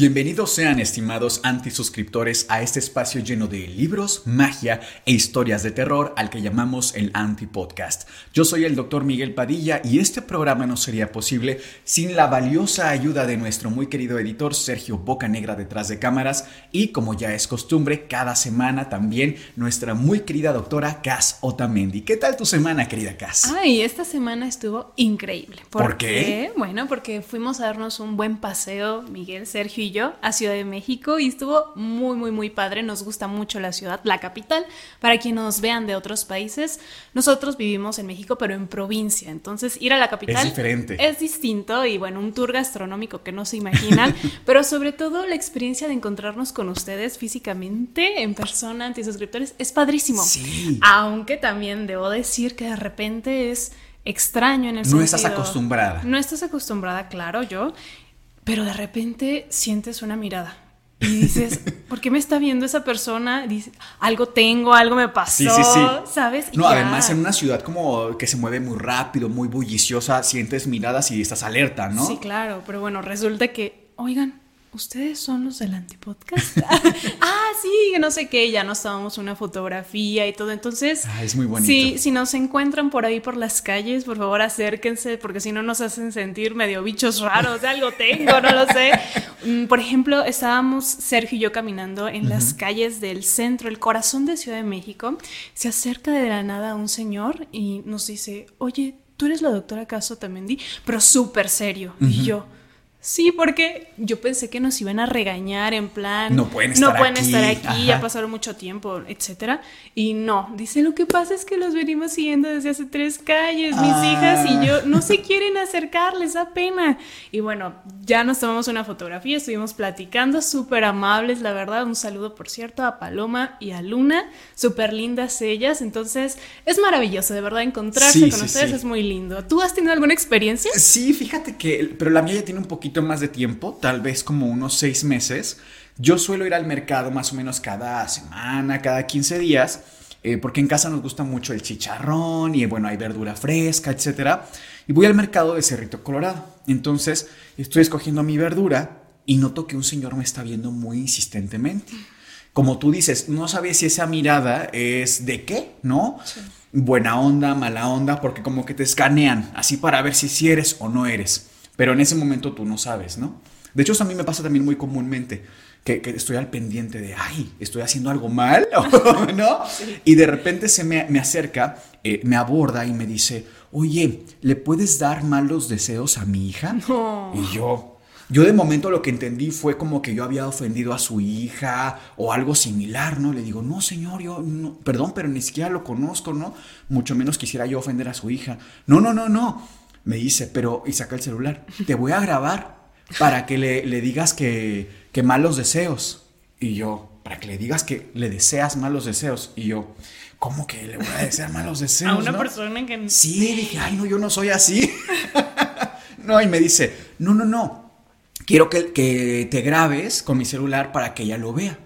Bienvenidos sean estimados antisuscriptores a este espacio lleno de libros, magia e historias de terror al que llamamos el Antipodcast. Yo soy el doctor Miguel Padilla y este programa no sería posible sin la valiosa ayuda de nuestro muy querido editor Sergio Bocanegra detrás de cámaras y como ya es costumbre cada semana también nuestra muy querida doctora Cas Otamendi. ¿Qué tal tu semana querida Cas? Ay, esta semana estuvo increíble. ¿Por qué? Bueno, porque fuimos a darnos un buen paseo, Miguel, Sergio y a Ciudad de México y estuvo muy, muy, muy padre. Nos gusta mucho la ciudad, la capital. Para quienes nos vean de otros países, nosotros vivimos en México, pero en provincia. Entonces, ir a la capital Es diferente. es distinto y bueno, un tour gastronómico que no se imaginan, pero sobre todo la experiencia de encontrarnos con ustedes físicamente, en persona, antisuscriptores, es padrísimo. Sí. Aunque también debo decir que de repente es extraño en el No sentido... estás acostumbrada. No estás acostumbrada, claro, yo, pero de repente sientes una mirada. Y dices, ¿por qué me está viendo esa persona? Dice, algo tengo, algo me pasó, Sí, sí, sí. ¿sabes? Y No, ya. además en una ciudad como que se mueve muy rápido, muy bulliciosa, sientes miradas y estás alerta, ¿no? Sí, claro, pero bueno, resulta que, oigan, ¿ustedes son los del antipodcast? ah, sí, no sé qué, ya nos tomamos una fotografía y todo, entonces... Ah, es muy bonito. Si nos encuentran por ahí por las calles, por favor acérquense, porque si no nos hacen sentir medio bichos raros, de algo tengo, no lo sé. Mm, Por ejemplo, estábamos Sergio y yo caminando en las calles del centro, el corazón de Ciudad de México. Se acerca de la nada un señor y nos dice, oye, ¿tú eres la doctora Caso Tamendi? Pero súper serio. Y yo... Sí, porque yo pensé que nos iban a regañar en plan. No pueden estar pueden aquí, estar aquí, ajá. ya pasaron mucho tiempo, etcétera. Y no, dice lo que pasa es que los venimos siguiendo desde hace tres calles, mis Ah. hijas y yo no se quieren acercar, les da pena. Y bueno, ya nos tomamos una fotografía, estuvimos platicando, súper amables, la verdad. Un saludo, por cierto, a Paloma y a Luna, súper lindas ellas. Entonces, es maravilloso, de verdad, encontrarse Sí, con sí, ustedes sí. es muy lindo. ¿Tú has tenido alguna experiencia? Sí, fíjate que, pero la mía ya tiene un poquito más de tiempo, tal vez como unos seis meses. Yo suelo ir al mercado más o menos cada semana, cada 15 días, eh, porque en casa nos gusta mucho el chicharrón y bueno, hay verdura fresca, etcétera. Y voy al mercado de Cerrito Colorado. Entonces, estoy escogiendo mi verdura y noto que un señor me está viendo muy insistentemente. Como tú dices, no sabes si esa mirada es de qué, ¿no? Buena onda, mala onda, porque como que te escanean, así para ver si sí eres o no eres. Pero en ese momento tú no sabes, ¿no? De hecho, eso a mí me pasa también muy comúnmente, que, que estoy al pendiente de, ay, estoy haciendo algo mal, ¿no? Y de repente se me, me acerca, eh, me aborda y me dice, oye, ¿le puedes dar malos deseos a mi hija? No. Y yo, yo de momento lo que entendí fue como que yo había ofendido a su hija o algo similar, ¿no? Le digo, no, señor, yo, no, perdón, pero ni siquiera lo conozco, ¿no? Mucho menos quisiera yo ofender a su hija. No, no, no, no. Me dice, pero, y saca el celular, te voy a grabar para que le, le digas que, que malos deseos. Y yo, para que le digas que le deseas malos deseos. Y yo, ¿cómo que le voy a desear malos deseos? A una no? persona que... Sí, dije, ay, no, yo no soy así. no, y me dice, no, no, no, quiero que, que te grabes con mi celular para que ella lo vea.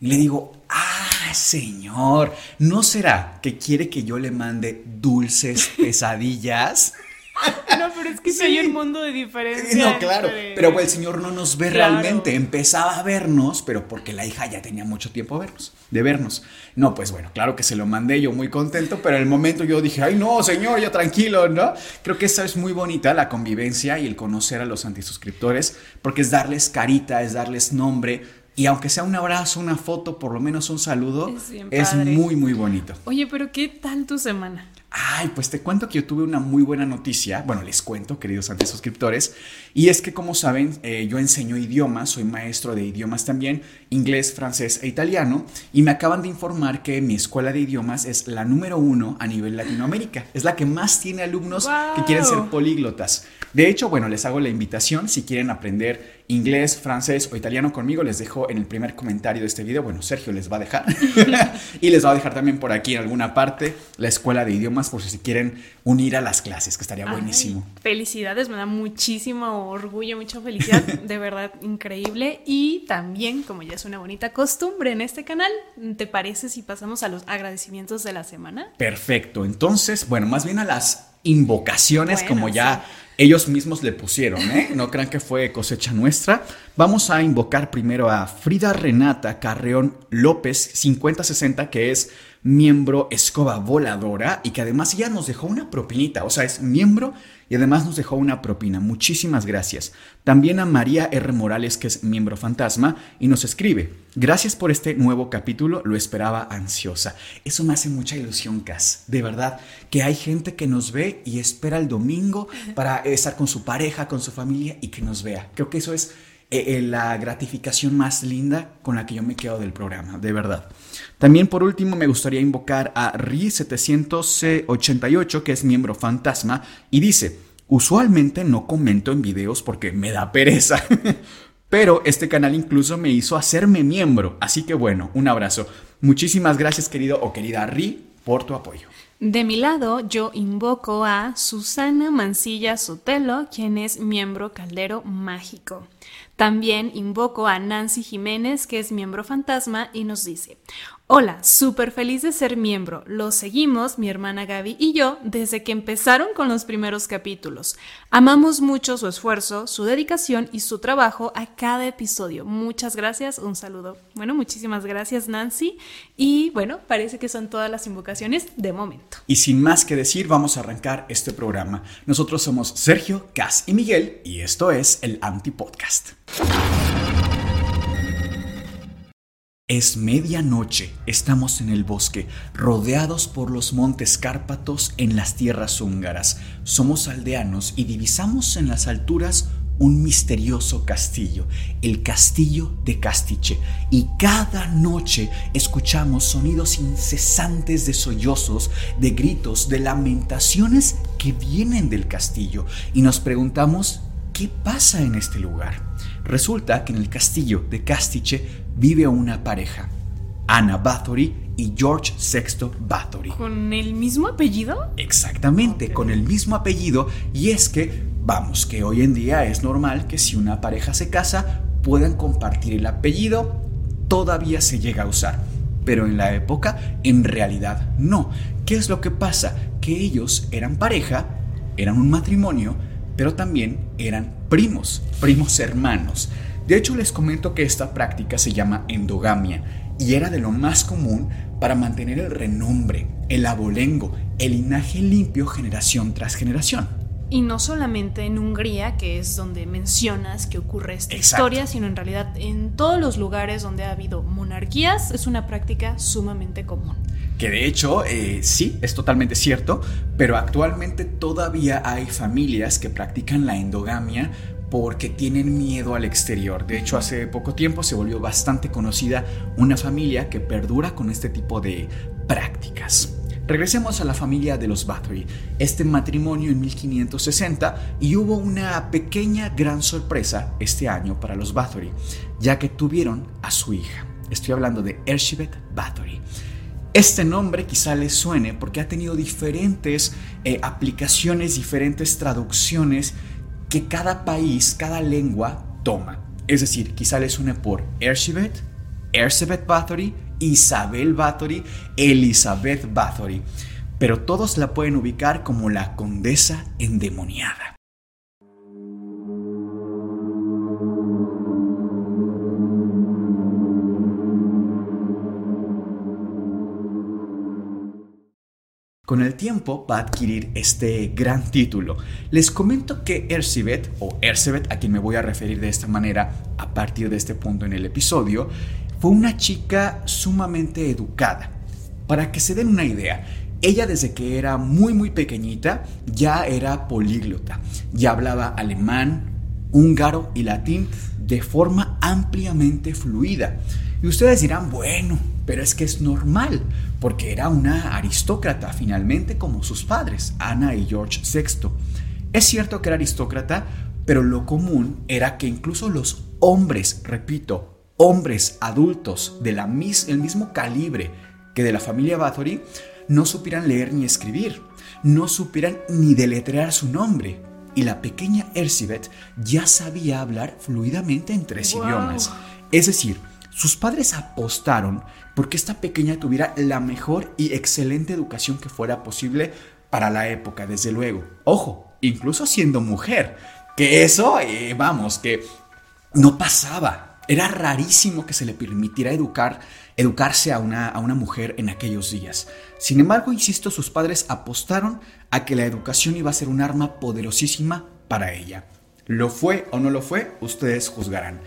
Y le digo, ah, Ah, señor, ¿no será que quiere que yo le mande dulces pesadillas? No, pero es que sí. hay un mundo de diferencia. No, claro. Pero el señor no nos ve realmente. Empezaba a vernos, pero porque la hija ya tenía mucho tiempo de vernos, de vernos. No, pues bueno, claro que se lo mandé yo muy contento, pero en el momento yo dije, ay no, señor, ya tranquilo, ¿no? Creo que esa es muy bonita, la convivencia y el conocer a los antisuscriptores, porque es darles carita, es darles nombre, y aunque sea un abrazo, una foto, por lo menos un saludo, es, es, muy, muy bonito. Oye, pero ¿qué tal tu semana? Ay, pues te cuento que yo tuve una muy buena noticia. Bueno, les cuento, queridos antisuscriptores. Y es que, como saben, eh, yo enseño idiomas, soy maestro de idiomas también, inglés, francés e italiano. Y me acaban de informar que mi escuela de idiomas es la número uno a nivel Latinoamérica. Es la que más tiene alumnos que quieren ser políglotas. De hecho, bueno, les hago la invitación si quieren aprender inglés, francés o italiano conmigo, les dejo en el primer comentario de este video. Bueno, Sergio les va a dejar. y les va a dejar también por aquí en alguna parte la escuela de idiomas por si quieren unir a las clases, que estaría buenísimo. Felicidades, me da muchísimo orgullo, mucha felicidad, de verdad increíble. Y también, como ya es una bonita costumbre en este canal, ¿te parece si pasamos a los agradecimientos de la semana? Perfecto, entonces, bueno, más bien a las invocaciones como ya ellos mismos le pusieron, ¿eh? No crean que fue cosecha nuestra. Vamos a invocar primero a Frida Renata Carreón López 5060, que es miembro escoba voladora y que además ya nos dejó una propinita, o sea, es miembro y además nos dejó una propina. Muchísimas gracias. También a María R. Morales, que es miembro fantasma, y nos escribe, gracias por este nuevo capítulo, lo esperaba ansiosa. Eso me hace mucha ilusión, Cas, de verdad, que hay gente que nos ve y espera el domingo para estar con su pareja, con su familia y que nos vea. Creo que eso es eh, eh, la gratificación más linda con la que yo me quedo del programa, de verdad. También por último me gustaría invocar a Ri788, que es miembro fantasma, y dice, usualmente no comento en videos porque me da pereza. Pero este canal incluso me hizo hacerme miembro. Así que bueno, un abrazo. Muchísimas gracias querido o querida Ri por tu apoyo. De mi lado, yo invoco a Susana Mancilla Sotelo, quien es miembro Caldero Mágico. También invoco a Nancy Jiménez, que es miembro fantasma, y nos dice, Hola, súper feliz de ser miembro. Lo seguimos, mi hermana Gaby y yo, desde que empezaron con los primeros capítulos. Amamos mucho su esfuerzo, su dedicación y su trabajo a cada episodio. Muchas gracias, un saludo. Bueno, muchísimas gracias Nancy. Y bueno, parece que son todas las invocaciones de momento. Y sin más que decir, vamos a arrancar este programa. Nosotros somos Sergio, Cas y Miguel y esto es el Anti Podcast. Es medianoche, estamos en el bosque, rodeados por los montes Cárpatos en las tierras húngaras. Somos aldeanos y divisamos en las alturas un misterioso castillo, el castillo de Castiche, y cada noche escuchamos sonidos incesantes de sollozos, de gritos, de lamentaciones que vienen del castillo, y nos preguntamos, ¿qué pasa en este lugar? Resulta que en el castillo de Castiche vive una pareja, Anna Bathory y George VI Bathory. ¿Con el mismo apellido? Exactamente, con el mismo apellido. Y es que, vamos, que hoy en día es normal que si una pareja se casa, puedan compartir el apellido, todavía se llega a usar. Pero en la época, en realidad no. ¿Qué es lo que pasa? Que ellos eran pareja, eran un matrimonio, pero también eran primos, primos hermanos. De hecho, les comento que esta práctica se llama endogamia y era de lo más común para mantener el renombre, el abolengo, el linaje limpio generación tras generación. Y no solamente en Hungría, que es donde mencionas que ocurre esta historia, sino en realidad en todos los lugares donde ha habido monarquías, es una práctica sumamente común. Que de hecho, eh, sí, es totalmente cierto, pero actualmente todavía hay familias que practican la endogamia porque tienen miedo al exterior. De hecho, hace poco tiempo se volvió bastante conocida una familia que perdura con este tipo de prácticas. Regresemos a la familia de los Bathory, este matrimonio en 1560 y hubo una pequeña gran sorpresa este año para los Bathory, ya que tuvieron a su hija. Estoy hablando de Elizabeth Bathory. Este nombre quizá les suene porque ha tenido diferentes eh, aplicaciones, diferentes traducciones que cada país, cada lengua toma. Es decir, quizá les suene por Elizabeth, Elizabeth Bathory Isabel Bathory, Elizabeth Bathory, pero todos la pueden ubicar como la condesa endemoniada. Con el tiempo va a adquirir este gran título. Les comento que Ersibet, o Ersebet, a quien me voy a referir de esta manera a partir de este punto en el episodio, fue una chica sumamente educada. Para que se den una idea, ella desde que era muy muy pequeñita ya era políglota, ya hablaba alemán, húngaro y latín de forma ampliamente fluida. Y ustedes dirán, bueno, pero es que es normal, porque era una aristócrata finalmente como sus padres, Ana y George VI. Es cierto que era aristócrata, pero lo común era que incluso los hombres, repito, hombres adultos del el mismo calibre que de la familia Bathory, no supieran leer ni escribir, no supieran ni deletrear su nombre. Y la pequeña Ersibet ya sabía hablar fluidamente en tres idiomas. Es decir, sus padres apostaron porque esta pequeña tuviera la mejor y excelente educación que fuera posible para la época, desde luego. Ojo, incluso siendo mujer, que eso, eh, vamos, que no pasaba. Era rarísimo que se le permitiera educar, educarse a una, a una mujer en aquellos días. Sin embargo, insisto, sus padres apostaron a que la educación iba a ser un arma poderosísima para ella. ¿Lo fue o no lo fue? Ustedes juzgarán.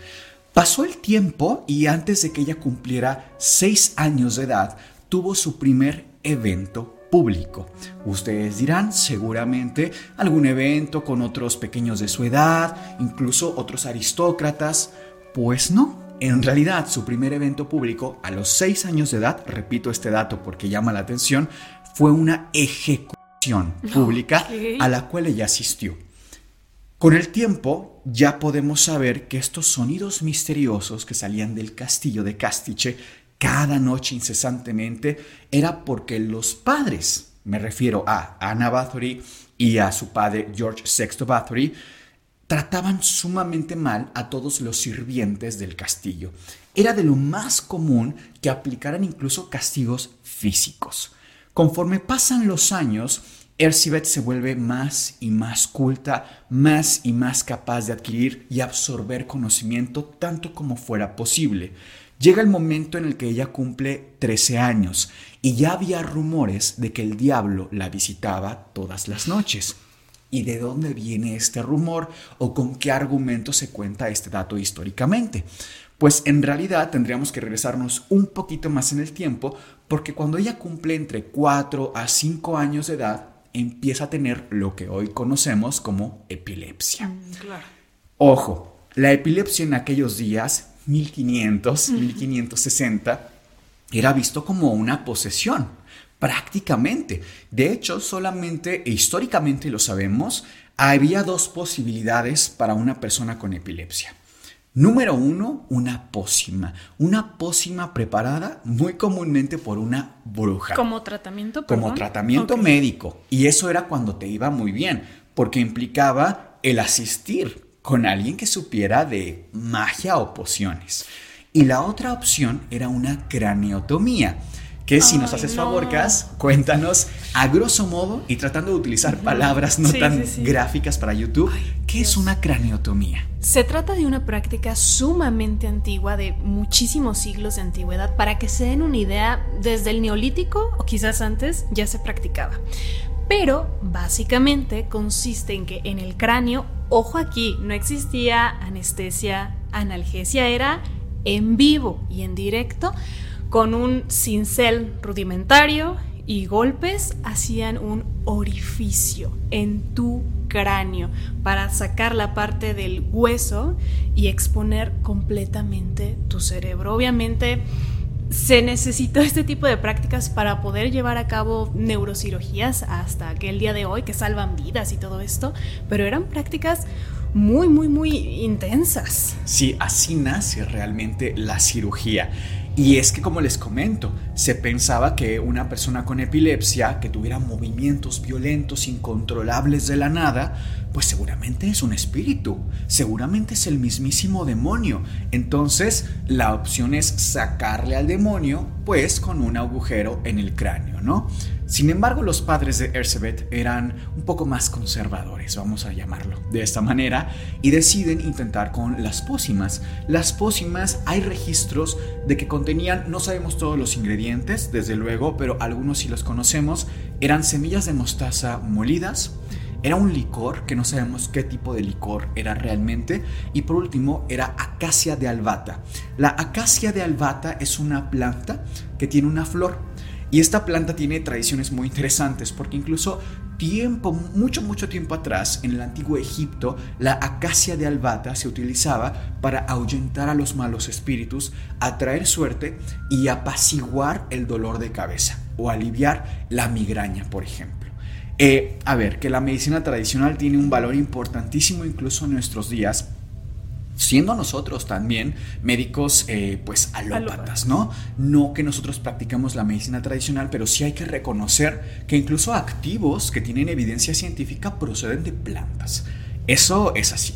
Pasó el tiempo y antes de que ella cumpliera seis años de edad, tuvo su primer evento público. Ustedes dirán, seguramente algún evento con otros pequeños de su edad, incluso otros aristócratas. Pues no, en realidad su primer evento público a los seis años de edad, repito este dato porque llama la atención, fue una ejecución pública a la cual ella asistió. Con el tiempo ya podemos saber que estos sonidos misteriosos que salían del castillo de Castiche cada noche incesantemente era porque los padres, me refiero a Anna Bathory y a su padre George VI Bathory, trataban sumamente mal a todos los sirvientes del castillo. Era de lo más común que aplicaran incluso castigos físicos. Conforme pasan los años, Ersibet se vuelve más y más culta, más y más capaz de adquirir y absorber conocimiento tanto como fuera posible. Llega el momento en el que ella cumple 13 años y ya había rumores de que el diablo la visitaba todas las noches. ¿Y de dónde viene este rumor o con qué argumento se cuenta este dato históricamente? Pues en realidad tendríamos que regresarnos un poquito más en el tiempo porque cuando ella cumple entre 4 a 5 años de edad, empieza a tener lo que hoy conocemos como epilepsia. Mm, Ojo, la epilepsia en aquellos días, 1500, 1560, era visto como una posesión, prácticamente. De hecho, solamente, e históricamente lo sabemos, había dos posibilidades para una persona con epilepsia. Número uno, una pócima. Una pócima preparada muy comúnmente por una bruja. ¿Como tratamiento? Como tratamiento médico. Y eso era cuando te iba muy bien, porque implicaba el asistir con alguien que supiera de magia o pociones. Y la otra opción era una craneotomía que si nos haces favor, Cas, cuéntanos a grosso modo y tratando de utilizar palabras no tan gráficas para YouTube, ¿qué es una craneotomía? Se trata de una práctica sumamente antigua, de muchísimos siglos de antigüedad. Para que se den una idea, desde el neolítico o quizás antes ya se practicaba. Pero básicamente consiste en que en el cráneo, ojo aquí, no existía anestesia, analgesia, era en vivo y en directo con un cincel rudimentario y golpes hacían un orificio en tu cráneo para sacar la parte del hueso y exponer completamente tu cerebro. Obviamente se necesitó este tipo de prácticas para poder llevar a cabo neurocirugías hasta aquel día de hoy que salvan vidas y todo esto, pero eran prácticas muy, muy, muy intensas. Sí, así nace realmente la cirugía. Y es que como les comento, se pensaba que una persona con epilepsia que tuviera movimientos violentos incontrolables de la nada, pues seguramente es un espíritu, seguramente es el mismísimo demonio. Entonces la opción es sacarle al demonio pues con un agujero en el cráneo, ¿no? Sin embargo, los padres de Erzsébet eran un poco más conservadores, vamos a llamarlo de esta manera, y deciden intentar con las pócimas. Las pócimas hay registros de que contenían, no sabemos todos los ingredientes, desde luego, pero algunos sí los conocemos, eran semillas de mostaza molidas, era un licor, que no sabemos qué tipo de licor era realmente. Y por último, era acacia de albata. La acacia de albata es una planta que tiene una flor. Y esta planta tiene tradiciones muy interesantes porque incluso tiempo, mucho, mucho tiempo atrás, en el antiguo Egipto, la acacia de albata se utilizaba para ahuyentar a los malos espíritus, atraer suerte y apaciguar el dolor de cabeza o aliviar la migraña, por ejemplo. Eh, a ver, que la medicina tradicional tiene un valor importantísimo incluso en nuestros días, siendo nosotros también médicos eh, pues alópatas, ¿no? No que nosotros practicamos la medicina tradicional, pero sí hay que reconocer que incluso activos que tienen evidencia científica proceden de plantas. Eso es así.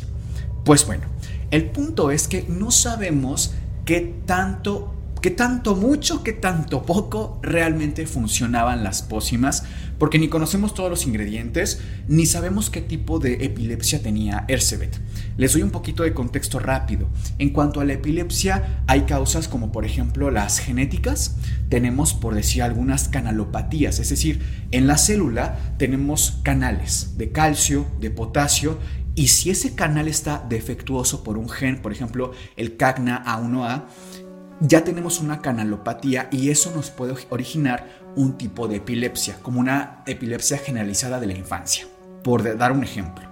Pues bueno, el punto es que no sabemos qué tanto qué tanto mucho, qué tanto poco realmente funcionaban las pócimas, porque ni conocemos todos los ingredientes, ni sabemos qué tipo de epilepsia tenía Erzsébet. Les doy un poquito de contexto rápido. En cuanto a la epilepsia, hay causas como por ejemplo las genéticas, tenemos por decir algunas canalopatías, es decir, en la célula tenemos canales de calcio, de potasio, y si ese canal está defectuoso por un gen, por ejemplo el CAGNA A1A, ya tenemos una canalopatía y eso nos puede originar un tipo de epilepsia, como una epilepsia generalizada de la infancia, por dar un ejemplo.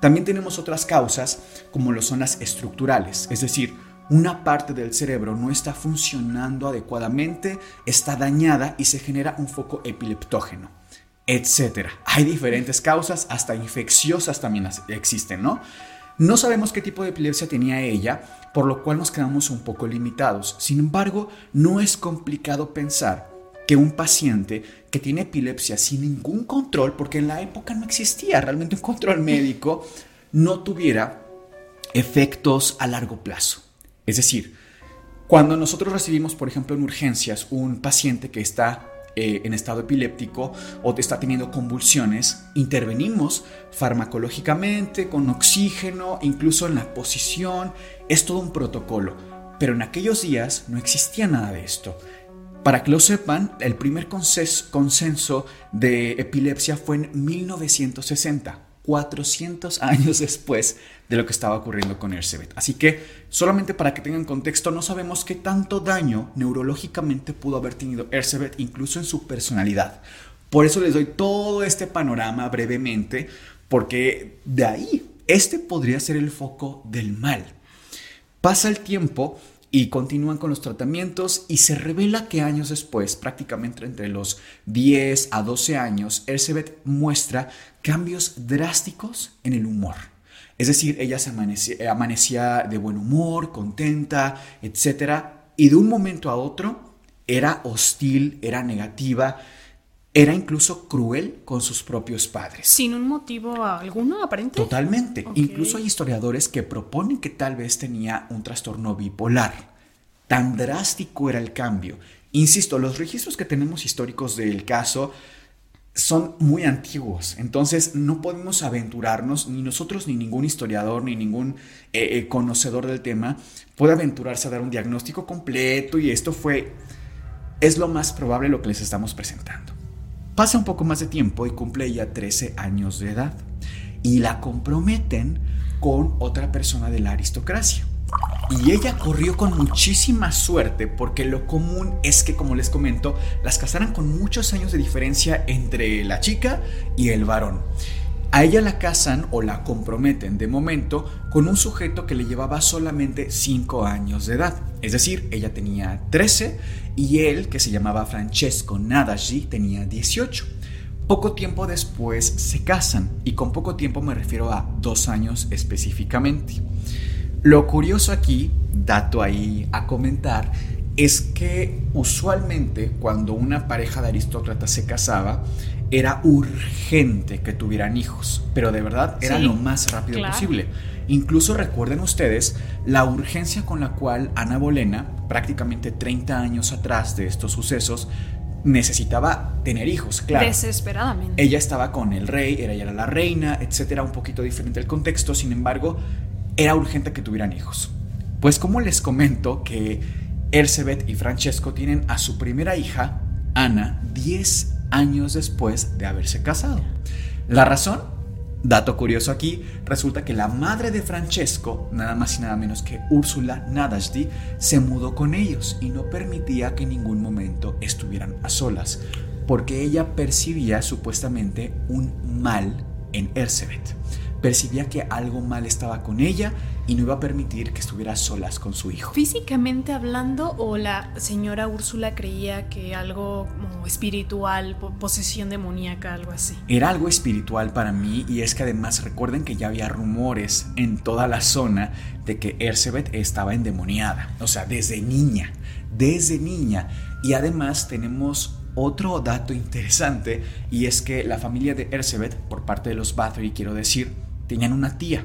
También tenemos otras causas como lo son las estructurales, es decir, una parte del cerebro no está funcionando adecuadamente, está dañada y se genera un foco epileptógeno, etc. Hay diferentes causas, hasta infecciosas también existen, ¿no? No sabemos qué tipo de epilepsia tenía ella, por lo cual nos quedamos un poco limitados. Sin embargo, no es complicado pensar que un paciente que tiene epilepsia sin ningún control, porque en la época no existía realmente un control médico, no tuviera efectos a largo plazo. Es decir, cuando nosotros recibimos, por ejemplo, en urgencias un paciente que está eh, en estado epiléptico o está teniendo convulsiones, intervenimos farmacológicamente, con oxígeno, incluso en la posición, es todo un protocolo. Pero en aquellos días no existía nada de esto. Para que lo sepan, el primer consenso de epilepsia fue en 1960, 400 años después de lo que estaba ocurriendo con Erzsébet. Así que, solamente para que tengan contexto, no sabemos qué tanto daño neurológicamente pudo haber tenido Erzsébet, incluso en su personalidad. Por eso les doy todo este panorama brevemente, porque de ahí, este podría ser el foco del mal. Pasa el tiempo y continúan con los tratamientos y se revela que años después, prácticamente entre los 10 a 12 años, Erzsébet muestra cambios drásticos en el humor. Es decir, ella se amanecía, de buen humor, contenta, etc. Y de un momento a otro era hostil, era negativa, era incluso cruel con sus propios padres. ¿Sin un motivo alguno aparente? Totalmente. Incluso hay historiadores que proponen que tal vez tenía un trastorno bipolar. Tan drástico era el cambio. Insisto, los registros que tenemos históricos del caso son muy antiguos, entonces no podemos aventurarnos, ni nosotros, ni ningún historiador, ni ningún eh, eh, conocedor del tema puede aventurarse a dar un diagnóstico completo y esto fue, es lo más probable lo que les estamos presentando. Pasa un poco más de tiempo y cumple ella 13 años de edad y la comprometen con otra persona de la aristocracia. Y ella corrió con muchísima suerte porque lo común es que, como les comento, las casaran con muchos años de diferencia entre la chica y el varón. A ella la casan o la comprometen de momento con un sujeto que le llevaba solamente 5 años de edad. Es decir, ella tenía 13 y él, que se llamaba Francesco Nadagi, tenía 18. Poco tiempo después se casan y con poco tiempo me refiero a dos años específicamente. Lo curioso aquí, dato ahí a comentar, es que usualmente cuando una pareja de aristócratas se casaba, era urgente que tuvieran hijos, pero de verdad era lo más rápido posible. Incluso recuerden ustedes la urgencia con la cual Ana Bolena, prácticamente 30 años atrás de estos sucesos, necesitaba tener hijos, claro. Desesperadamente. Ella estaba con el rey, ella era la reina, etcétera, un poquito diferente el contexto, sin embargo, era urgente que tuvieran hijos. Pues como les comento que Elizabeth y Francesco tienen a su primera hija, Ana, 10 años después de haberse casado. La razón Dato curioso aquí, resulta que la madre de Francesco, nada más y nada menos que Úrsula Nadasdi, se mudó con ellos y no permitía que en ningún momento estuvieran a solas, porque ella percibía supuestamente un mal en Ersebet percibía que algo mal estaba con ella y no iba a permitir que estuviera solas con su hijo. Físicamente hablando, o la señora Úrsula creía que algo como espiritual, posesión demoníaca, algo así. Era algo espiritual para mí y es que además recuerden que ya había rumores en toda la zona de que Ersebet estaba endemoniada, o sea, desde niña, desde niña. Y además tenemos otro dato interesante y es que la familia de Ersebet, por parte de los Bathory quiero decir, tenían una tía,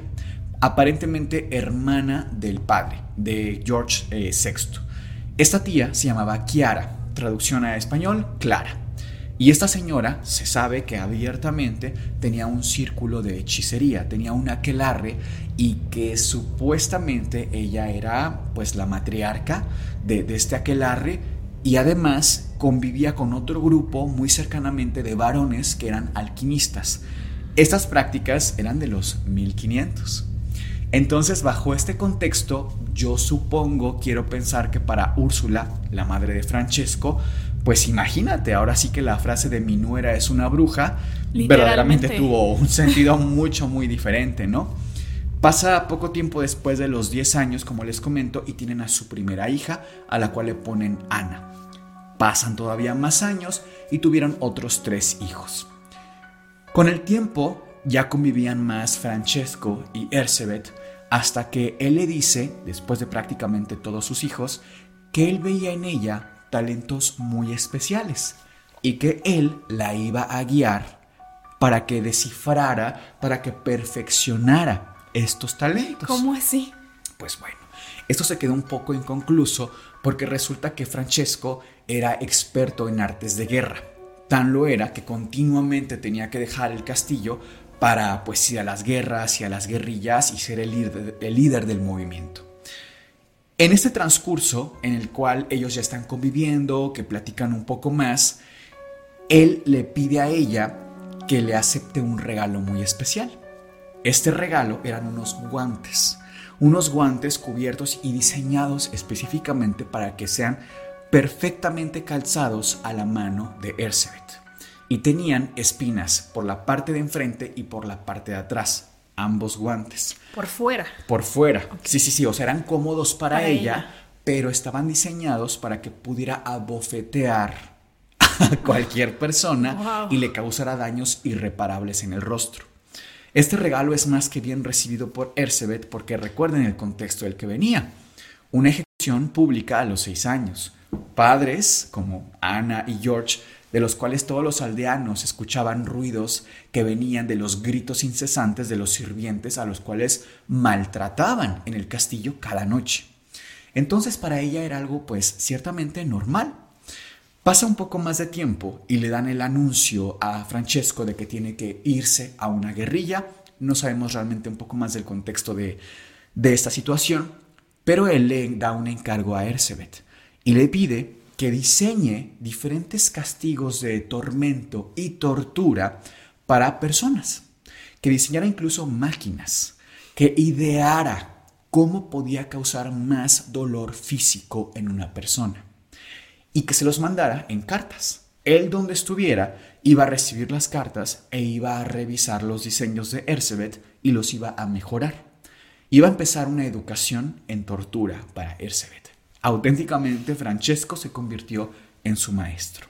aparentemente hermana del padre, de George VI. Eh, esta tía se llamaba Kiara, traducción a español, Clara. Y esta señora se sabe que abiertamente tenía un círculo de hechicería, tenía un aquelarre y que supuestamente ella era pues la matriarca de, de este aquelarre y además convivía con otro grupo muy cercanamente de varones que eran alquimistas. Estas prácticas eran de los 1500. Entonces, bajo este contexto, yo supongo, quiero pensar que para Úrsula, la madre de Francesco, pues imagínate, ahora sí que la frase de mi nuera es una bruja, verdaderamente tuvo un sentido mucho, muy diferente, ¿no? Pasa poco tiempo después de los 10 años, como les comento, y tienen a su primera hija, a la cual le ponen Ana. Pasan todavía más años y tuvieron otros tres hijos. Con el tiempo ya convivían más Francesco y Ersebet hasta que él le dice, después de prácticamente todos sus hijos, que él veía en ella talentos muy especiales y que él la iba a guiar para que descifrara, para que perfeccionara estos talentos. ¿Cómo así? Pues bueno, esto se quedó un poco inconcluso porque resulta que Francesco era experto en artes de guerra. Tan lo era que continuamente tenía que dejar el castillo para pues ir a las guerras y a las guerrillas y ser el líder, el líder del movimiento. En este transcurso en el cual ellos ya están conviviendo, que platican un poco más, él le pide a ella que le acepte un regalo muy especial. Este regalo eran unos guantes, unos guantes cubiertos y diseñados específicamente para que sean perfectamente calzados a la mano de Ersebet y tenían espinas por la parte de enfrente y por la parte de atrás, ambos guantes. Por fuera. Por fuera. Sí, sí, sí, o sea, eran cómodos para, ella, pero estaban diseñados para que pudiera abofetear a cualquier persona y le causara daños irreparables en el rostro. Este regalo es más que bien recibido por Ersebet porque recuerden el contexto del que venía. Una ejecución pública a los seis años padres como Ana y George, de los cuales todos los aldeanos escuchaban ruidos que venían de los gritos incesantes de los sirvientes a los cuales maltrataban en el castillo cada noche. Entonces para ella era algo pues ciertamente normal. Pasa un poco más de tiempo y le dan el anuncio a Francesco de que tiene que irse a una guerrilla. No sabemos realmente un poco más del contexto de, de esta situación, pero él le da un encargo a Ersebet y le pide que diseñe diferentes castigos de tormento y tortura para personas, que diseñara incluso máquinas, que ideara cómo podía causar más dolor físico en una persona y que se los mandara en cartas. Él donde estuviera iba a recibir las cartas e iba a revisar los diseños de Ersebet y los iba a mejorar. Iba a empezar una educación en tortura para Ersebet. Auténticamente Francesco se convirtió en su maestro.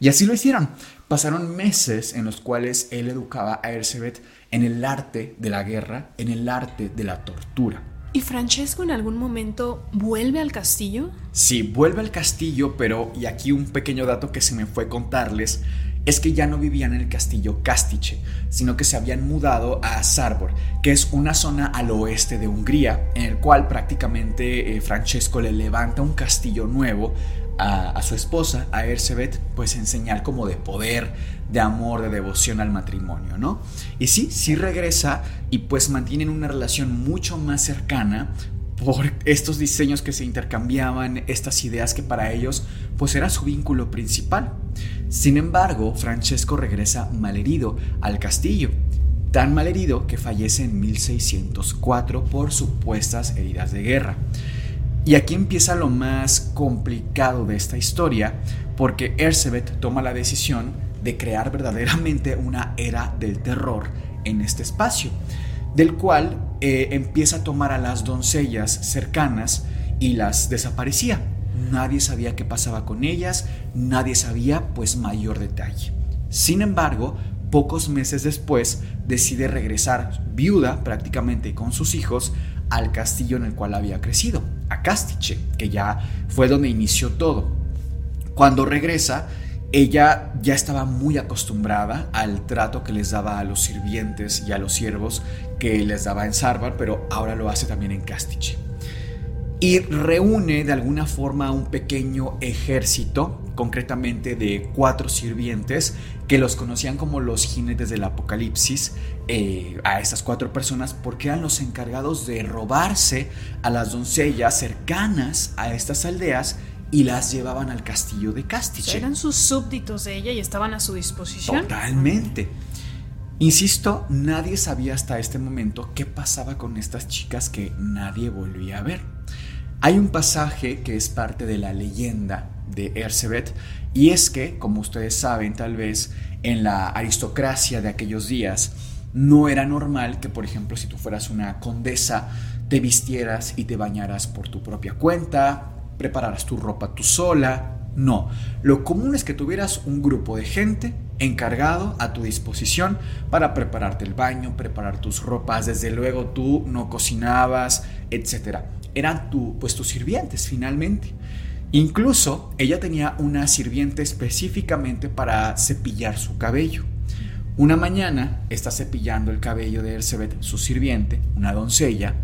Y así lo hicieron. Pasaron meses en los cuales él educaba a Ersebet en el arte de la guerra, en el arte de la tortura. ¿Y Francesco en algún momento vuelve al castillo? Sí, vuelve al castillo, pero, y aquí un pequeño dato que se me fue contarles, es que ya no vivían en el castillo Castiche, sino que se habían mudado a Sarbor, que es una zona al oeste de Hungría, en el cual prácticamente eh, Francesco le levanta un castillo nuevo a, su esposa, a Ersebet, pues en señal como de poder, de amor, de devoción al matrimonio, ¿no? Y sí, sí regresa y pues mantienen una relación mucho más cercana por estos diseños que se intercambiaban, estas ideas que para ellos pues era su vínculo principal. Sin embargo, Francesco regresa malherido al castillo, tan malherido que fallece en 1604 por supuestas heridas de guerra. Y aquí empieza lo más complicado de esta historia, porque Ersebet toma la decisión de crear verdaderamente una era del terror en este espacio, del cual eh, empieza a tomar a las doncellas cercanas y las desaparecía. Nadie sabía qué pasaba con ellas, nadie sabía pues mayor detalle. Sin embargo, pocos meses después decide regresar viuda prácticamente con sus hijos al castillo en el cual había crecido, a Castiche, que ya fue donde inició todo. Cuando regresa, ella ya estaba muy acostumbrada al trato que les daba a los sirvientes y a los siervos que les daba en Sarvar, pero ahora lo hace también en Castiche. Y reúne de alguna forma un pequeño ejército, concretamente de cuatro sirvientes, que los conocían como los jinetes del apocalipsis, eh, a estas cuatro personas, porque eran los encargados de robarse a las doncellas cercanas a estas aldeas y las llevaban al castillo de Castiche. eran sus súbditos de ella y estaban a su disposición. Totalmente. Insisto, nadie sabía hasta este momento qué pasaba con estas chicas que nadie volvía a ver. Hay un pasaje que es parte de la leyenda de Ersebet y es que, como ustedes saben tal vez, en la aristocracia de aquellos días no era normal que, por ejemplo, si tú fueras una condesa, te vistieras y te bañaras por tu propia cuenta, prepararas tu ropa tú sola. No, lo común es que tuvieras un grupo de gente encargado a tu disposición para prepararte el baño, preparar tus ropas, desde luego tú no cocinabas, etc. Eran tu, pues, tus sirvientes finalmente. Incluso ella tenía una sirviente específicamente para cepillar su cabello. Una mañana está cepillando el cabello de Ersebet, su sirviente, una doncella,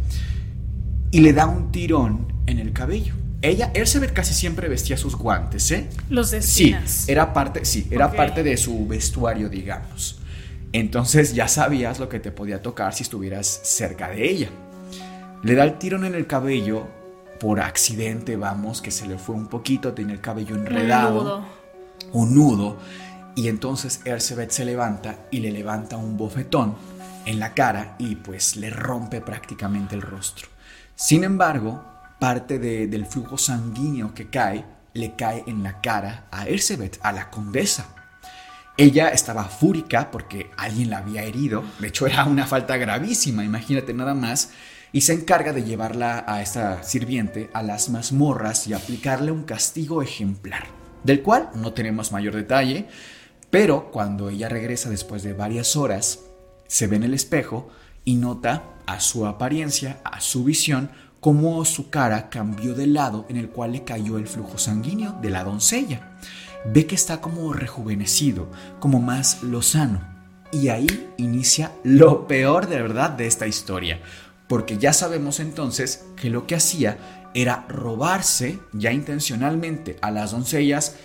y le da un tirón en el cabello. Ella, Ersebet casi siempre vestía sus guantes, ¿eh? Los de Sí, era parte, sí, era parte de su vestuario, digamos. Entonces ya sabías lo que te podía tocar si estuvieras cerca de ella. Le da el tirón en el cabello por accidente, vamos, que se le fue un poquito, tenía el cabello enredado. Un nudo. Un nudo. Y entonces Ersebet se levanta y le levanta un bofetón en la cara y pues le rompe prácticamente el rostro. Sin embargo, parte del flujo sanguíneo que cae le cae en la cara a Ersebet, a la condesa. Ella estaba fúrica porque alguien la había herido, de hecho era una falta gravísima, imagínate nada más, y se encarga de llevarla a esta sirviente a las mazmorras y aplicarle un castigo ejemplar, del cual no tenemos mayor detalle, pero cuando ella regresa después de varias horas, se ve en el espejo y nota a su apariencia, a su visión, cómo su cara cambió del lado en el cual le cayó el flujo sanguíneo de la doncella. Ve que está como rejuvenecido, como más lozano. Y ahí inicia lo peor de verdad de esta historia, porque ya sabemos entonces que lo que hacía era robarse ya intencionalmente a las doncellas,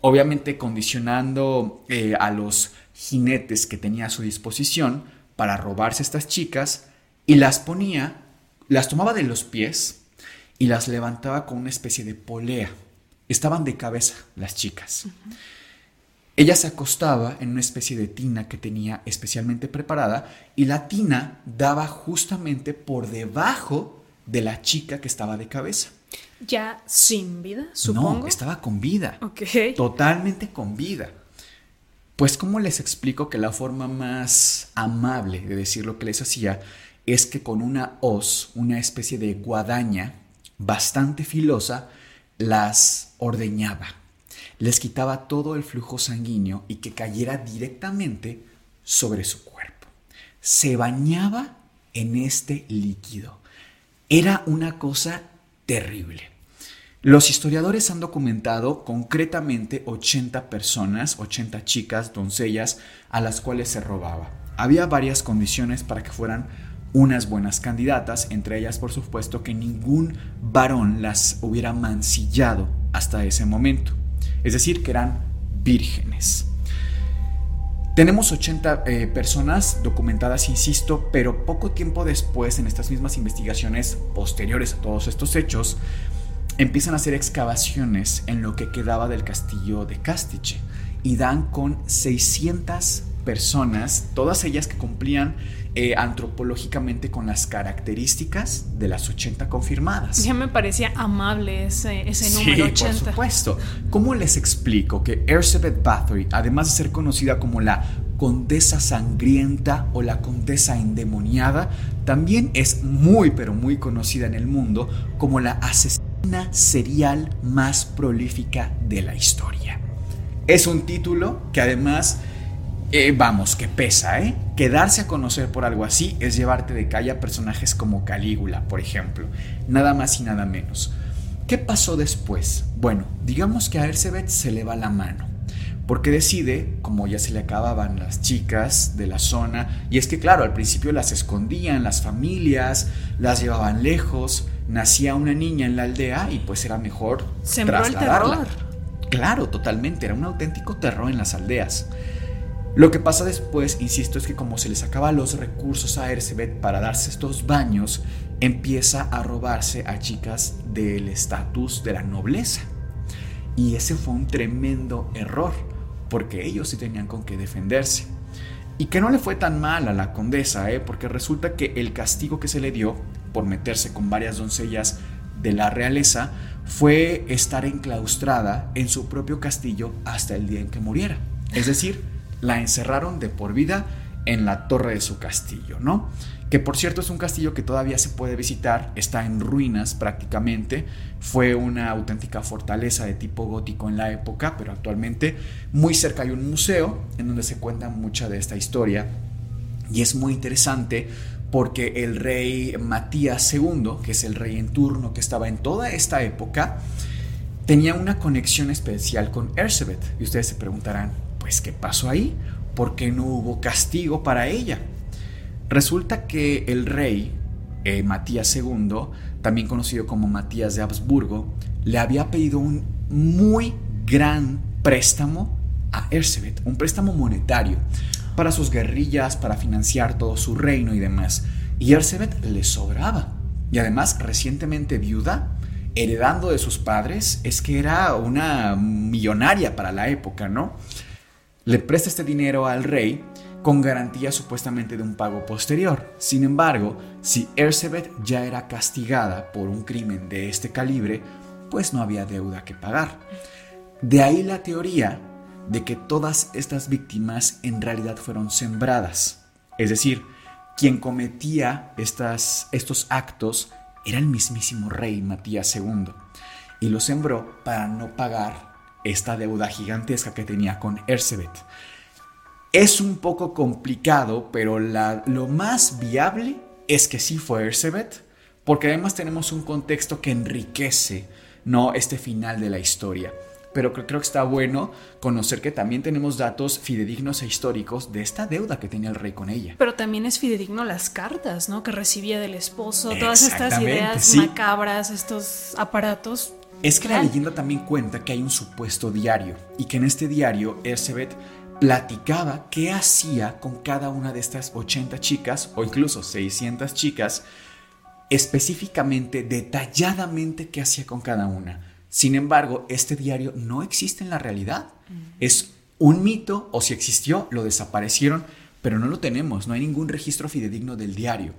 obviamente condicionando eh, a los jinetes que tenía a su disposición para robarse estas chicas y las ponía las tomaba de los pies y las levantaba con una especie de polea. Estaban de cabeza las chicas. Ella se acostaba en una especie de tina que tenía especialmente preparada y la tina daba justamente por debajo de la chica que estaba de cabeza. ¿Ya sin vida, supongo? No, estaba con vida. Ok. Totalmente con vida. Pues, ¿cómo les explico que la forma más amable de decir lo que les hacía es que con una hoz, una especie de guadaña bastante filosa, las ordeñaba. Les quitaba todo el flujo sanguíneo y que cayera directamente sobre su cuerpo. Se bañaba en este líquido. Era una cosa terrible. Los historiadores han documentado concretamente 80 personas, 80 chicas, doncellas, a las cuales se robaba. Había varias condiciones para que fueran unas buenas candidatas, entre ellas por supuesto que ningún varón las hubiera mancillado hasta ese momento. Es decir, que eran vírgenes. Tenemos 80 eh, personas documentadas, insisto, pero poco tiempo después, en estas mismas investigaciones posteriores a todos estos hechos, empiezan a hacer excavaciones en lo que quedaba del castillo de Castiche y dan con 600 personas, todas ellas que cumplían eh, antropológicamente con las características de las 80 confirmadas. Ya me parecía amable ese, ese número sí, Por supuesto. ¿Cómo les explico que Elizabeth Bathory, además de ser conocida como la condesa sangrienta o la condesa endemoniada, también es muy pero muy conocida en el mundo como la asesina serial más prolífica de la historia? Es un título que además eh, vamos, que pesa, ¿eh? Quedarse a conocer por algo así es llevarte de calle a personajes como Calígula, por ejemplo. Nada más y nada menos. ¿Qué pasó después? Bueno, digamos que a Ersebet se le va la mano. Porque decide, como ya se le acababan las chicas de la zona, y es que claro, al principio las escondían, las familias, las llevaban lejos, nacía una niña en la aldea y pues era mejor Sembró trasladarla. Claro, totalmente, era un auténtico terror en las aldeas. Lo que pasa después, insisto, es que como se les acaba los recursos a Ersebet para darse estos baños, empieza a robarse a chicas del estatus de la nobleza. Y ese fue un tremendo error, porque ellos sí tenían con qué defenderse. Y que no le fue tan mal a la condesa, ¿eh? porque resulta que el castigo que se le dio por meterse con varias doncellas de la realeza fue estar enclaustrada en su propio castillo hasta el día en que muriera. Es decir, la encerraron de por vida en la torre de su castillo, ¿no? Que por cierto es un castillo que todavía se puede visitar, está en ruinas prácticamente, fue una auténtica fortaleza de tipo gótico en la época, pero actualmente muy cerca hay un museo en donde se cuenta mucha de esta historia y es muy interesante porque el rey Matías II, que es el rey en turno que estaba en toda esta época, tenía una conexión especial con Erzsébet y ustedes se preguntarán, pues, ¿qué pasó ahí? ¿Por qué no hubo castigo para ella? Resulta que el rey, eh, Matías II, también conocido como Matías de Habsburgo, le había pedido un muy gran préstamo a Erzsébet, un préstamo monetario para sus guerrillas, para financiar todo su reino y demás. Y Erzsébet le sobraba. Y además, recientemente viuda, heredando de sus padres, es que era una millonaria para la época, ¿no? le presta este dinero al rey con garantía supuestamente de un pago posterior. Sin embargo, si Erzsébet ya era castigada por un crimen de este calibre, pues no había deuda que pagar. De ahí la teoría de que todas estas víctimas en realidad fueron sembradas. Es decir, quien cometía estas, estos actos era el mismísimo rey Matías II y lo sembró para no pagar esta deuda gigantesca que tenía con Erzsébet. Es un poco complicado, pero lo más viable es que sí fue Erzsébet, porque además tenemos un contexto que enriquece no este final de la historia. Pero creo, que está bueno conocer que también tenemos datos fidedignos e históricos de esta deuda que tenía el rey con ella. Pero también es fidedigno las cartas, ¿no? Que recibía del esposo, todas estas ideas macabras, estos aparatos es que la leyenda también cuenta que hay un supuesto diario y que en este diario Erzsébet platicaba qué hacía con cada una de estas 80 chicas o incluso 600 chicas, específicamente, detalladamente qué hacía con cada una. Sin embargo, este diario no existe en la realidad. Mm. Es un mito o si existió, lo desaparecieron, pero no lo tenemos, no hay ningún registro fidedigno del diario.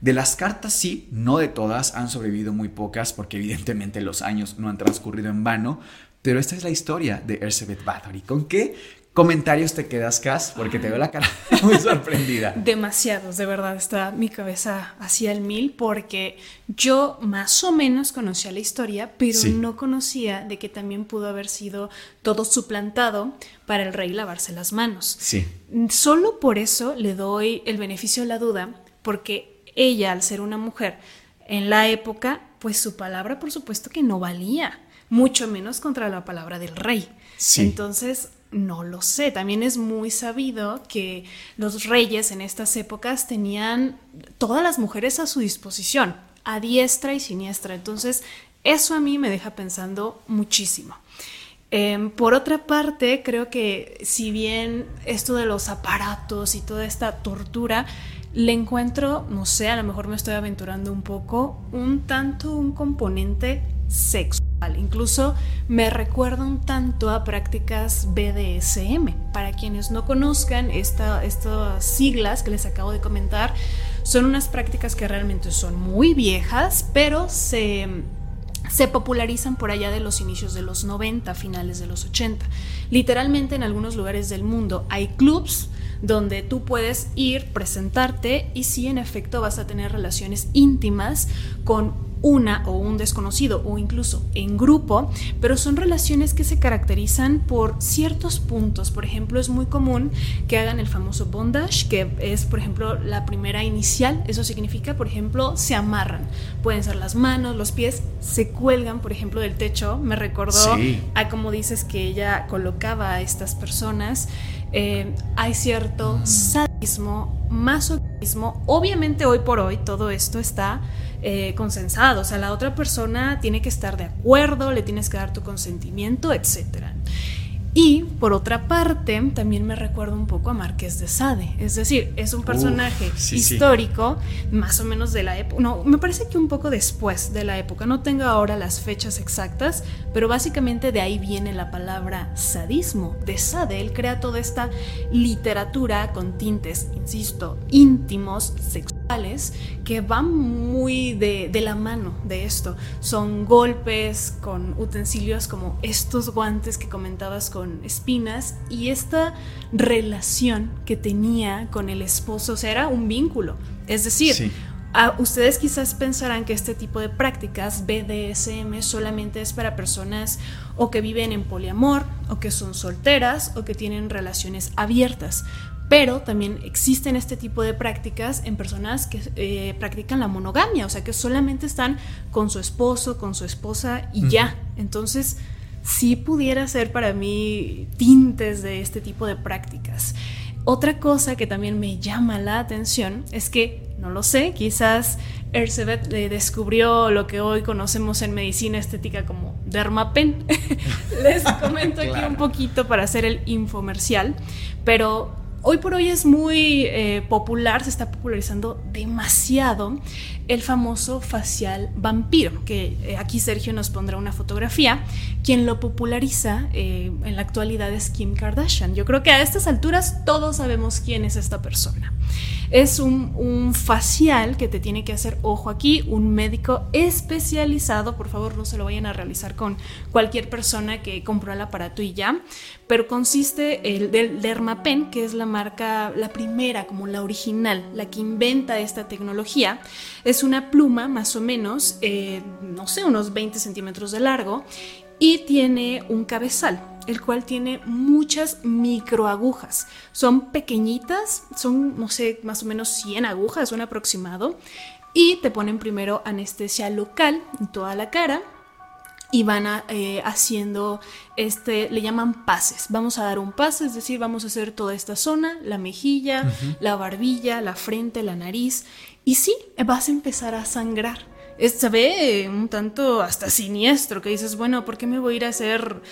De las cartas sí, no de todas, han sobrevivido muy pocas porque evidentemente los años no han transcurrido en vano, pero esta es la historia de Elizabeth Bathory. ¿Con qué comentarios te quedas, Cass? Porque te veo la cara muy sorprendida. Demasiados, de verdad, está mi cabeza hacia el mil porque yo más o menos conocía la historia, pero no conocía de que también pudo haber sido todo suplantado para el rey lavarse las manos. Sí. Solo por eso le doy el beneficio de la duda, porque ella, al ser una mujer, en la época, pues su palabra por supuesto que no valía, mucho menos contra la palabra del rey. Entonces, no lo sé. También es muy sabido que los reyes en estas épocas tenían todas las mujeres a su disposición, a diestra y siniestra. Entonces, eso a mí me deja pensando muchísimo. Em, por otra parte, creo que si bien esto de los aparatos y toda esta tortura, le encuentro, no sé, a lo mejor me estoy aventurando un poco, un tanto un componente sexual. Incluso me recuerda un tanto a prácticas BDSM. Para quienes no conozcan estas siglas que les acabo de comentar, son unas prácticas que realmente son muy viejas, pero se se popularizan por allá de los inicios de los 90, finales de los 80. Literalmente en algunos lugares del mundo hay clubs donde tú puedes ir, presentarte y si en efecto vas a tener relaciones íntimas con una o un desconocido o incluso en grupo, pero son relaciones que se caracterizan por ciertos puntos. Por ejemplo, es muy común que hagan el famoso bondage, que es, por ejemplo, la primera inicial. Eso significa, por ejemplo, se amarran. Pueden ser las manos, los pies, se cuelgan, por ejemplo, del techo. Me recordó a como dices que ella colocaba a estas personas. Eh, hay cierto sadismo, masoquismo. Obviamente hoy por hoy todo esto está eh, consensado, o sea, la otra persona tiene que estar de acuerdo, le tienes que dar tu consentimiento, etcétera. Y por otra parte, también me recuerda un poco a Marqués de Sade. Es decir, es un personaje histórico, más o menos de la época. No, me parece que un poco después de la época. No tengo ahora las fechas exactas, pero básicamente de ahí viene la palabra sadismo. De Sade, él crea toda esta literatura con tintes, insisto, íntimos, sexuales, que van muy de, de la mano de esto. Son golpes con utensilios como estos guantes que comentabas con espinas y esta relación que tenía con el esposo, o sea, era un vínculo. Es decir, ustedes quizás pensarán que este tipo de prácticas BDSM solamente es para personas o que viven en poliamor, o que son solteras, o que tienen relaciones abiertas. Pero también existen este tipo de prácticas en personas que eh, practican la monogamia, o sea, que solamente están con su esposo, con su esposa y ya. Entonces, sí pudiera ser para mí tintes de este tipo de prácticas. Otra cosa que también me llama la atención es que, no lo sé, quizás Erzsébet descubrió lo que hoy conocemos en medicina estética como dermapen. Les comento aquí un poquito para hacer el infomercial, pero Hoy por hoy es muy eh, popular, se está popularizando demasiado el famoso facial vampiro, que eh, aquí Sergio nos pondrá una fotografía. Quien lo populariza eh, en la actualidad es Kim Kardashian. Yo creo que a estas alturas todos sabemos quién es esta persona. Es un, facial que te tiene que hacer, ojo aquí, un médico especializado, por favor no se lo vayan a realizar con cualquier persona que compró el aparato y ya, pero consiste el del Dermapen, que es la marca, la primera, como la original, la que inventa esta tecnología. Es una pluma más o menos, eh, no sé, unos 20 centímetros de largo y tiene un cabezal el cual tiene muchas microagujas. Son pequeñitas, son, no sé, más o menos 100 agujas, un aproximado, y te ponen primero anestesia local en toda la cara y van eh, haciendo este, le llaman pases. Vamos a dar un pase, es decir, vamos a hacer toda esta zona, la mejilla, la barbilla, la frente, la nariz, y sí, vas a empezar a sangrar. se ve un tanto hasta siniestro, que dices, bueno, ¿por qué me voy a ir a hacer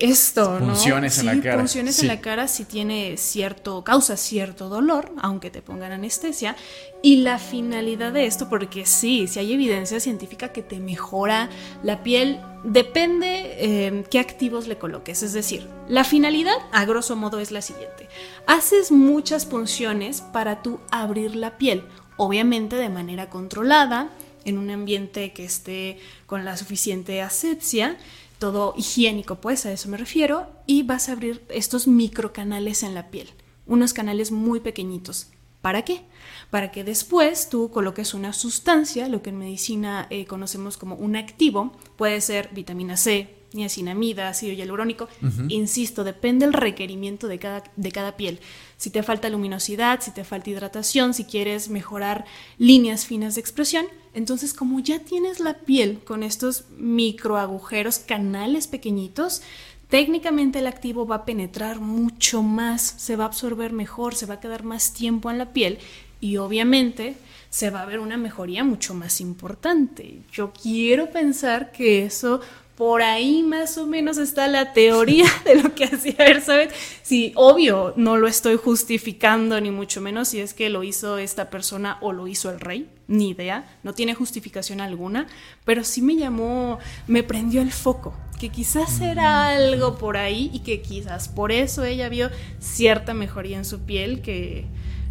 esto, ¿no? Funciones en la cara. Funciones en la cara si tiene cierto, causa cierto dolor, aunque te pongan anestesia. Y la finalidad de esto, porque sí, si hay evidencia científica que te mejora la piel, depende eh, qué activos le coloques. Es decir, la finalidad, a grosso modo, es la siguiente. Haces muchas funciones para tú abrir la piel, obviamente de manera controlada, en un ambiente que esté con la suficiente asepsia todo higiénico, pues a eso me refiero, y vas a abrir estos microcanales en la piel, unos canales muy pequeñitos. ¿Para qué? Para que después tú coloques una sustancia, lo que en medicina eh, conocemos como un activo, puede ser vitamina C, niacinamida, ácido hialurónico, insisto, depende del requerimiento de cada, de cada piel. Si te falta luminosidad, si te falta hidratación, si quieres mejorar líneas finas de expresión, Entonces, como ya tienes la piel con estos microagujeros, canales pequeñitos, técnicamente el activo va a penetrar mucho más, se va a absorber mejor, se va a quedar más tiempo en la piel y obviamente se va a ver una mejoría mucho más importante. Yo quiero pensar que eso por ahí más o menos está la teoría de lo que hacía Elizabeth. Sí, obvio, no lo estoy justificando ni mucho menos si es que lo hizo esta persona o lo hizo el rey, ni idea, no tiene justificación alguna, pero sí me llamó, me prendió el foco, que quizás era algo por ahí y que quizás por eso ella vio cierta mejoría en su piel que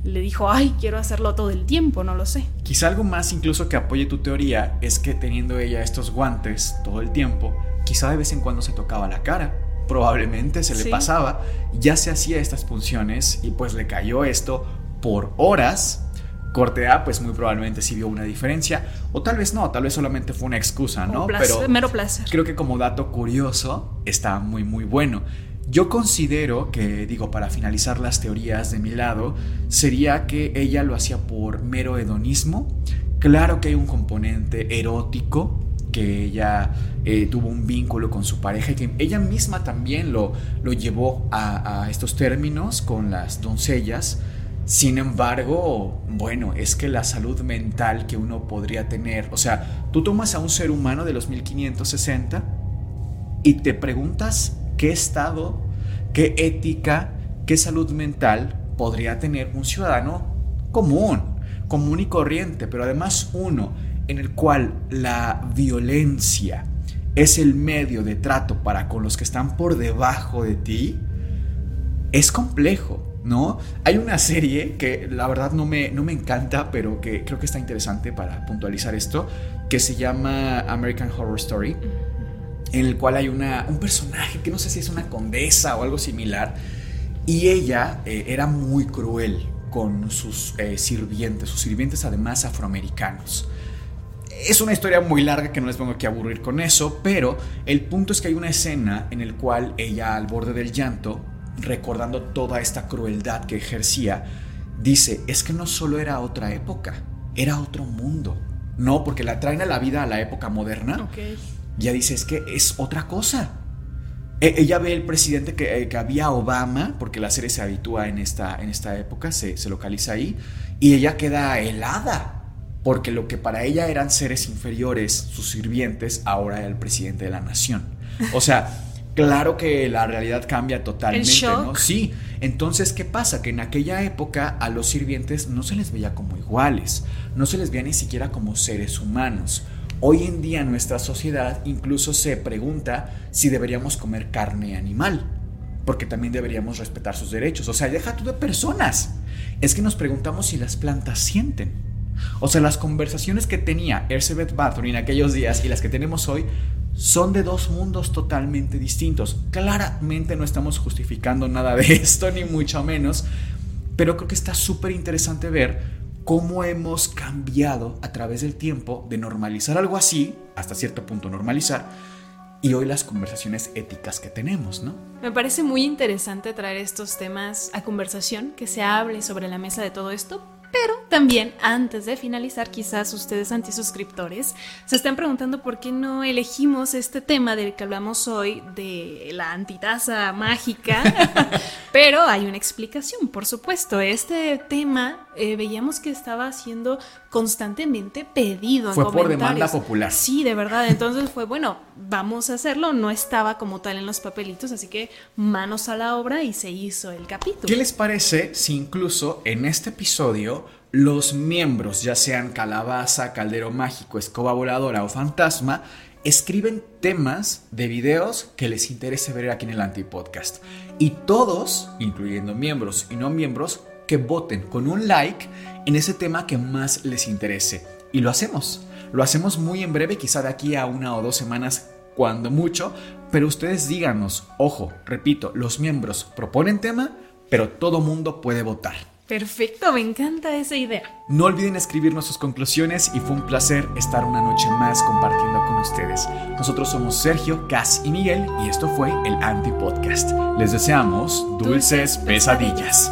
le dijo, ay, quiero hacerlo todo el tiempo, no lo sé. Quizá algo más incluso que apoye tu teoría es que teniendo ella estos guantes todo el tiempo, quizá de vez en cuando se tocaba la cara, probablemente se le pasaba, ya se hacía estas punciones y pues le cayó esto por horas. Corte A, pues muy probablemente sí vio una diferencia, o tal vez no, tal vez solamente fue una excusa, ¿no? Pero mero placer. Creo que como dato curioso está muy, muy bueno. Yo considero que, digo, para finalizar las teorías de mi lado, sería que ella lo hacía por mero hedonismo. Claro que hay un componente erótico, que ella eh, tuvo un vínculo con su pareja y que ella misma también lo, lo llevó a, a estos términos con las doncellas. Sin embargo, bueno, es que la salud mental que uno podría tener, o sea, tú tomas a un ser humano de los 1560 y te preguntas qué estado, qué ética, qué salud mental podría tener un ciudadano común, común y corriente, pero además uno en el cual la violencia es el medio de trato para con los que están por debajo de ti, es complejo, ¿no? Hay una serie que la verdad no me, no me encanta, pero que creo que está interesante para puntualizar esto, que se llama American Horror Story en el cual hay una, un personaje que no sé si es una condesa o algo similar, y ella eh, era muy cruel con sus eh, sirvientes, sus sirvientes además afroamericanos. Es una historia muy larga que no les pongo que aburrir con eso, pero el punto es que hay una escena en el cual ella al borde del llanto, recordando toda esta crueldad que ejercía, dice, es que no solo era otra época, era otro mundo. No, porque la traen a la vida a la época moderna. Ya dice, es que es otra cosa. E, ella ve el presidente que, eh, que, había Obama, porque la serie se habitúa en esta, en esta época, se, se localiza ahí, y ella queda helada, porque lo que para ella eran seres inferiores, sus sirvientes, ahora era el presidente de la nación. O sea, claro que la realidad cambia totalmente, ¿no? Sí. Entonces, ¿qué pasa? Que en aquella época a los sirvientes no se les veía como iguales, no se les veía ni siquiera como seres humanos. Hoy en día nuestra sociedad incluso se pregunta si deberíamos comer carne animal, porque también deberíamos respetar sus derechos. O sea, deja tú de personas. Es que nos preguntamos si las plantas sienten. O sea, las conversaciones que tenía Elizabeth Bathory en aquellos días y las que tenemos hoy son de dos mundos totalmente distintos. Claramente no estamos justificando nada de esto, ni mucho menos, pero creo que está súper interesante ver cómo hemos cambiado a través del tiempo de normalizar algo así, hasta cierto punto normalizar, y hoy las conversaciones éticas que tenemos, ¿no? Me parece muy interesante traer estos temas a conversación, que se hable sobre la mesa de todo esto, pero también, antes de finalizar, quizás ustedes antisuscriptores se están preguntando por qué no elegimos este tema del que hablamos hoy de la antitaza mágica. pero hay una explicación, por supuesto. Este tema eh, veíamos que estaba siendo constantemente pedido. Fue por demanda popular. Sí, de verdad. Entonces fue, bueno, vamos a hacerlo. No estaba como tal en los papelitos, así que manos a la obra y se hizo el capítulo. ¿Qué les parece si incluso en este episodio los miembros, ya sean calabaza, caldero mágico, escoba voladora o fantasma, escriben temas de videos que les interese ver aquí en el Antipodcast. Y todos, incluyendo miembros y no miembros, que voten con un like en ese tema que más les interese. Y lo hacemos. Lo hacemos muy en breve, quizá de aquí a una o dos semanas, cuando mucho. Pero ustedes díganos, ojo, repito, los miembros proponen tema, pero todo mundo puede votar. Perfecto, me encanta esa idea. No olviden escribirnos sus conclusiones y fue un placer estar una noche más compartiendo con ustedes. Nosotros somos Sergio, Cas y Miguel y esto fue el Anti Podcast. Les deseamos dulces, pesadillas.